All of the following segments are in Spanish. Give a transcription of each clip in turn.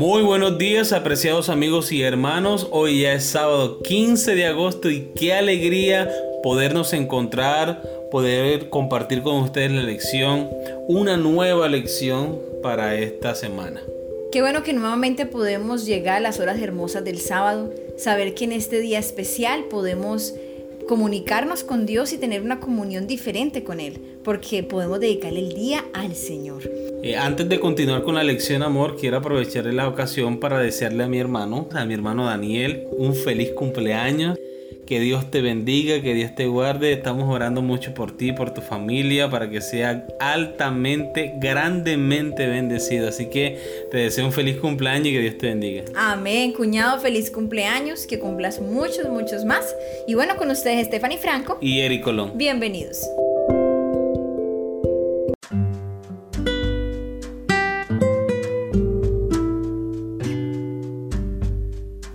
Muy buenos días, apreciados amigos y hermanos. Hoy ya es sábado 15 de agosto y qué alegría podernos encontrar, poder compartir con ustedes la lección, una nueva lección para esta semana. Qué bueno que nuevamente podemos llegar a las horas hermosas del sábado, saber que en este día especial podemos comunicarnos con Dios y tener una comunión diferente con Él, porque podemos dedicarle el día al Señor. Eh, antes de continuar con la lección, amor, quiero aprovechar la ocasión para desearle a mi hermano, a mi hermano Daniel, un feliz cumpleaños. Que Dios te bendiga, que Dios te guarde. Estamos orando mucho por ti, por tu familia, para que sea altamente, grandemente bendecido. Así que te deseo un feliz cumpleaños y que Dios te bendiga. Amén, cuñado, feliz cumpleaños, que cumplas muchos, muchos más. Y bueno, con ustedes Stephanie Franco y Eric Colón. Bienvenidos.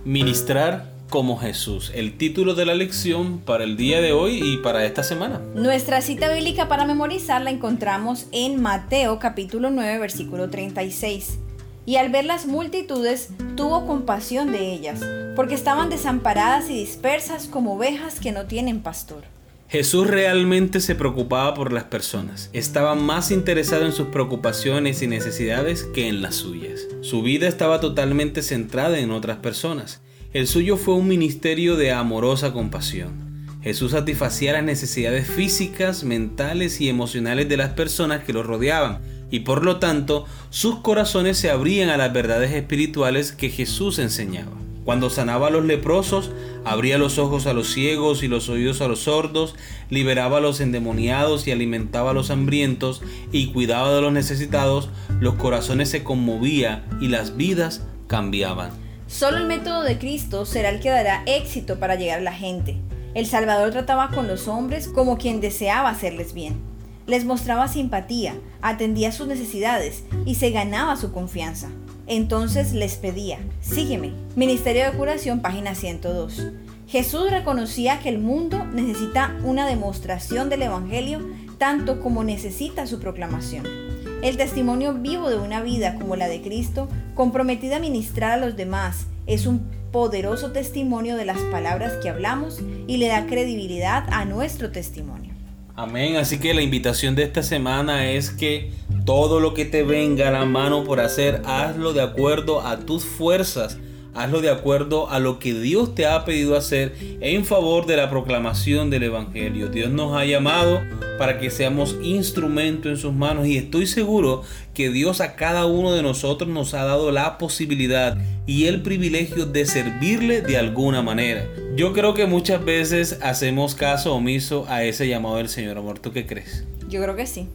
Ministrar como Jesús, el título de la lección para el día de hoy y para esta semana. Nuestra cita bíblica para memorizar la encontramos en Mateo capítulo 9 versículo 36. Y al ver las multitudes, tuvo compasión de ellas, porque estaban desamparadas y dispersas como ovejas que no tienen pastor. Jesús realmente se preocupaba por las personas. Estaba más interesado en sus preocupaciones y necesidades que en las suyas. Su vida estaba totalmente centrada en otras personas. El suyo fue un ministerio de amorosa compasión. Jesús satisfacía las necesidades físicas, mentales y emocionales de las personas que lo rodeaban, y por lo tanto sus corazones se abrían a las verdades espirituales que Jesús enseñaba. Cuando sanaba a los leprosos, abría los ojos a los ciegos y los oídos a los sordos, liberaba a los endemoniados y alimentaba a los hambrientos y cuidaba de los necesitados, los corazones se conmovían y las vidas cambiaban. Solo el método de Cristo será el que dará éxito para llegar a la gente. El Salvador trataba con los hombres como quien deseaba hacerles bien. Les mostraba simpatía, atendía sus necesidades y se ganaba su confianza. Entonces les pedía, sígueme. Ministerio de Curación, página 102. Jesús reconocía que el mundo necesita una demostración del Evangelio tanto como necesita su proclamación. El testimonio vivo de una vida como la de Cristo, comprometida a ministrar a los demás, es un poderoso testimonio de las palabras que hablamos y le da credibilidad a nuestro testimonio. Amén, así que la invitación de esta semana es que todo lo que te venga a la mano por hacer, hazlo de acuerdo a tus fuerzas hazlo de acuerdo a lo que Dios te ha pedido hacer en favor de la proclamación del Evangelio. Dios nos ha llamado para que seamos instrumento en sus manos y estoy seguro que Dios a cada uno de nosotros nos ha dado la posibilidad y el privilegio de servirle de alguna manera. Yo creo que muchas veces hacemos caso omiso a ese llamado del Señor. Amor, ¿tú qué crees? Yo creo que sí.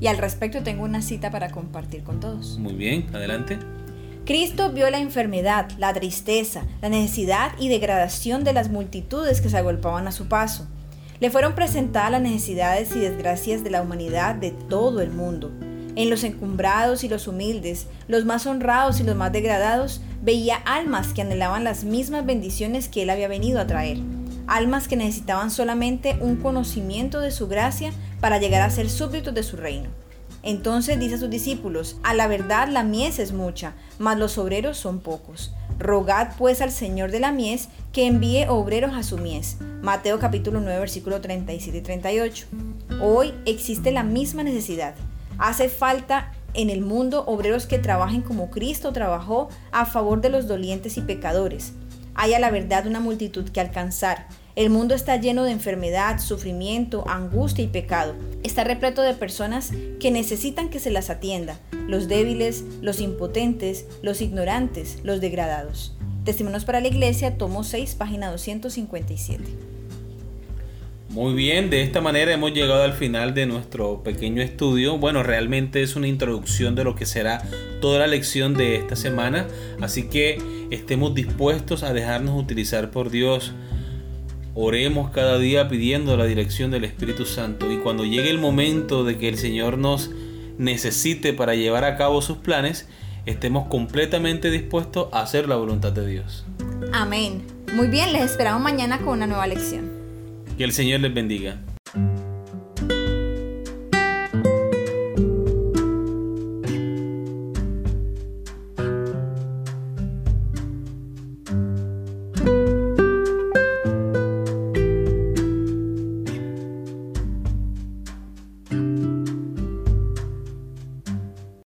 Y al respecto tengo una cita para compartir con todos. Muy bien, adelante. Cristo vio la enfermedad, la tristeza, la necesidad y degradación de las multitudes que se agolpaban a su paso. Le fueron presentadas las necesidades y desgracias de la humanidad de todo el mundo. En los encumbrados y los humildes, los más honrados y los más degradados, veía almas que anhelaban las mismas bendiciones que él había venido a traer. Almas que necesitaban solamente un conocimiento de su gracia para llegar a ser súbditos de su reino. Entonces dice a sus discípulos, a la verdad la mies es mucha, mas los obreros son pocos. Rogad pues al Señor de la mies que envíe obreros a su mies. Mateo capítulo 9 versículo 37 y 38. Hoy existe la misma necesidad. Hace falta en el mundo obreros que trabajen como Cristo trabajó a favor de los dolientes y pecadores. Hay a la verdad una multitud que alcanzar el mundo está lleno de enfermedad, sufrimiento, angustia y pecado. Está repleto de personas que necesitan que se las atienda, los débiles, los impotentes, los ignorantes, los degradados. Testimonios para la Iglesia, tomo 6, página 257. Muy bien, de esta manera hemos llegado al final de nuestro pequeño estudio. Bueno, realmente es una introducción de lo que será toda la lección de esta semana, así que estemos dispuestos a dejarnos utilizar por Dios Oremos cada día pidiendo la dirección del Espíritu Santo y cuando llegue el momento de que el Señor nos necesite para llevar a cabo sus planes, estemos completamente dispuestos a hacer la voluntad de Dios. Amén. Muy bien, les esperamos mañana con una nueva lección. Que el Señor les bendiga.